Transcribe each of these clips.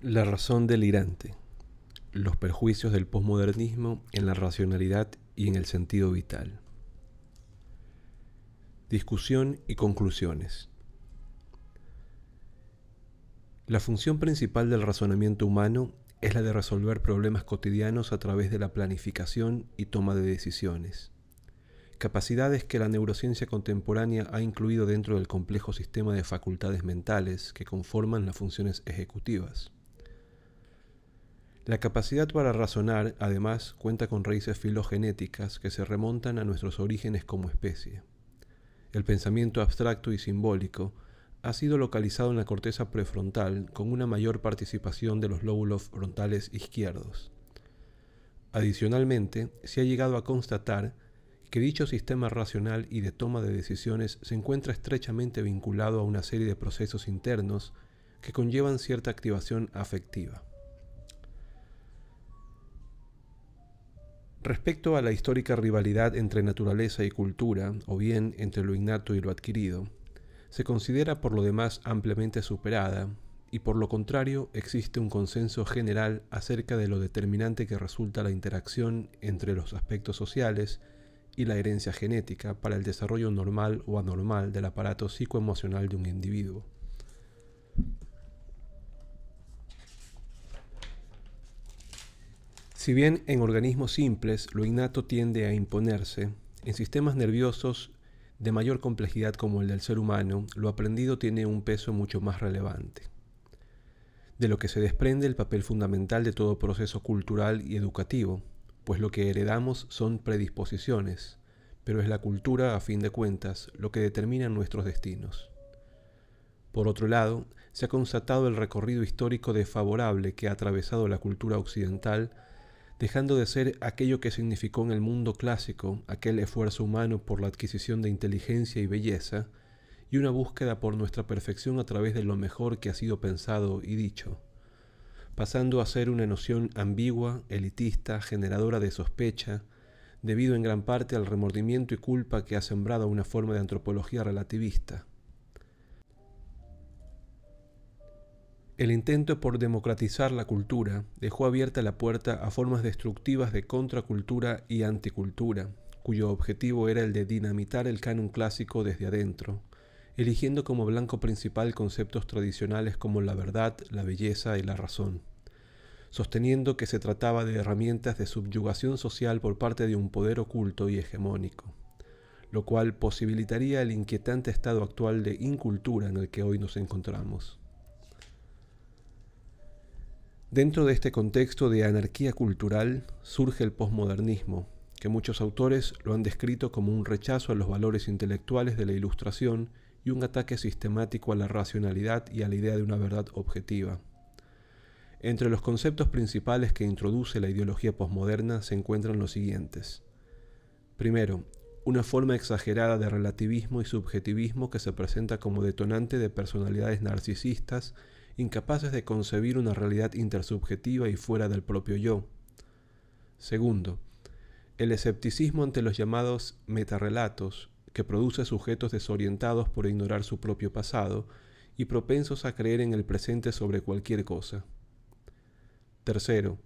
La razón delirante. Los perjuicios del posmodernismo en la racionalidad y en el sentido vital. Discusión y conclusiones. La función principal del razonamiento humano es la de resolver problemas cotidianos a través de la planificación y toma de decisiones. Capacidades que la neurociencia contemporánea ha incluido dentro del complejo sistema de facultades mentales que conforman las funciones ejecutivas. La capacidad para razonar, además, cuenta con raíces filogenéticas que se remontan a nuestros orígenes como especie. El pensamiento abstracto y simbólico ha sido localizado en la corteza prefrontal con una mayor participación de los lóbulos frontales izquierdos. Adicionalmente, se ha llegado a constatar que dicho sistema racional y de toma de decisiones se encuentra estrechamente vinculado a una serie de procesos internos que conllevan cierta activación afectiva. Respecto a la histórica rivalidad entre naturaleza y cultura, o bien entre lo innato y lo adquirido, se considera por lo demás ampliamente superada, y por lo contrario existe un consenso general acerca de lo determinante que resulta la interacción entre los aspectos sociales y la herencia genética para el desarrollo normal o anormal del aparato psicoemocional de un individuo. Si bien en organismos simples lo innato tiende a imponerse, en sistemas nerviosos de mayor complejidad como el del ser humano, lo aprendido tiene un peso mucho más relevante, de lo que se desprende el papel fundamental de todo proceso cultural y educativo, pues lo que heredamos son predisposiciones, pero es la cultura, a fin de cuentas, lo que determina nuestros destinos. Por otro lado, se ha constatado el recorrido histórico desfavorable que ha atravesado la cultura occidental dejando de ser aquello que significó en el mundo clásico aquel esfuerzo humano por la adquisición de inteligencia y belleza, y una búsqueda por nuestra perfección a través de lo mejor que ha sido pensado y dicho, pasando a ser una noción ambigua, elitista, generadora de sospecha, debido en gran parte al remordimiento y culpa que ha sembrado una forma de antropología relativista, El intento por democratizar la cultura dejó abierta la puerta a formas destructivas de contracultura y anticultura, cuyo objetivo era el de dinamitar el canon clásico desde adentro, eligiendo como blanco principal conceptos tradicionales como la verdad, la belleza y la razón, sosteniendo que se trataba de herramientas de subyugación social por parte de un poder oculto y hegemónico, lo cual posibilitaría el inquietante estado actual de incultura en el que hoy nos encontramos. Dentro de este contexto de anarquía cultural surge el posmodernismo, que muchos autores lo han descrito como un rechazo a los valores intelectuales de la ilustración y un ataque sistemático a la racionalidad y a la idea de una verdad objetiva. Entre los conceptos principales que introduce la ideología posmoderna se encuentran los siguientes. Primero, una forma exagerada de relativismo y subjetivismo que se presenta como detonante de personalidades narcisistas incapaces de concebir una realidad intersubjetiva y fuera del propio yo. Segundo, el escepticismo ante los llamados metarrelatos, que produce sujetos desorientados por ignorar su propio pasado y propensos a creer en el presente sobre cualquier cosa. Tercero,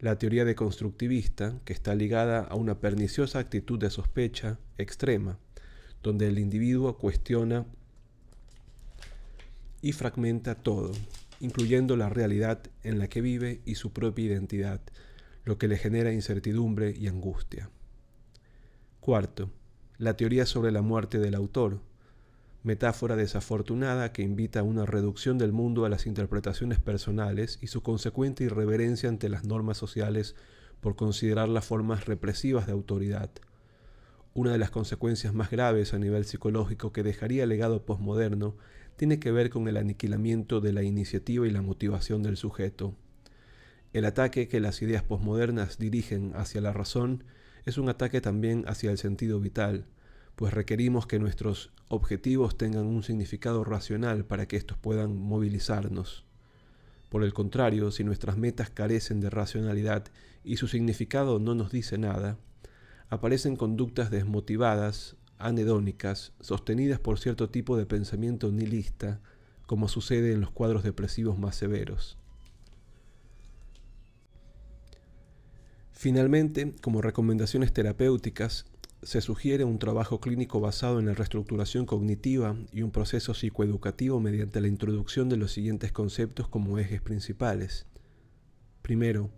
la teoría deconstructivista, que está ligada a una perniciosa actitud de sospecha extrema, donde el individuo cuestiona y fragmenta todo, incluyendo la realidad en la que vive y su propia identidad, lo que le genera incertidumbre y angustia. Cuarto, la teoría sobre la muerte del autor, metáfora desafortunada que invita a una reducción del mundo a las interpretaciones personales y su consecuente irreverencia ante las normas sociales por considerar las formas represivas de autoridad. Una de las consecuencias más graves a nivel psicológico que dejaría el legado posmoderno tiene que ver con el aniquilamiento de la iniciativa y la motivación del sujeto. El ataque que las ideas posmodernas dirigen hacia la razón es un ataque también hacia el sentido vital, pues requerimos que nuestros objetivos tengan un significado racional para que estos puedan movilizarnos. Por el contrario, si nuestras metas carecen de racionalidad y su significado no nos dice nada, aparecen conductas desmotivadas, anedónicas, sostenidas por cierto tipo de pensamiento nihilista, como sucede en los cuadros depresivos más severos. Finalmente, como recomendaciones terapéuticas, se sugiere un trabajo clínico basado en la reestructuración cognitiva y un proceso psicoeducativo mediante la introducción de los siguientes conceptos como ejes principales. Primero,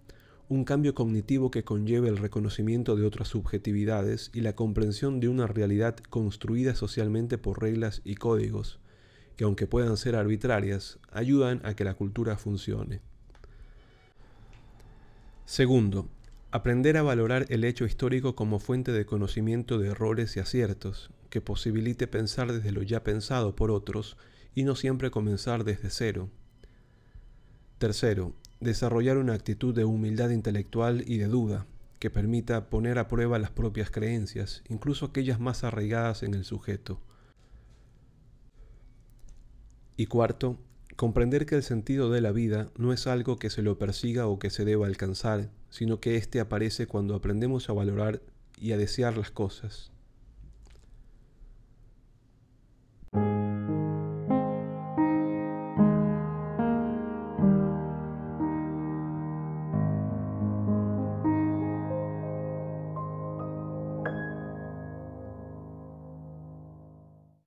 un cambio cognitivo que conlleve el reconocimiento de otras subjetividades y la comprensión de una realidad construida socialmente por reglas y códigos, que aunque puedan ser arbitrarias, ayudan a que la cultura funcione. Segundo, aprender a valorar el hecho histórico como fuente de conocimiento de errores y aciertos, que posibilite pensar desde lo ya pensado por otros y no siempre comenzar desde cero. Tercero, desarrollar una actitud de humildad intelectual y de duda, que permita poner a prueba las propias creencias, incluso aquellas más arraigadas en el sujeto. Y cuarto, comprender que el sentido de la vida no es algo que se lo persiga o que se deba alcanzar, sino que éste aparece cuando aprendemos a valorar y a desear las cosas.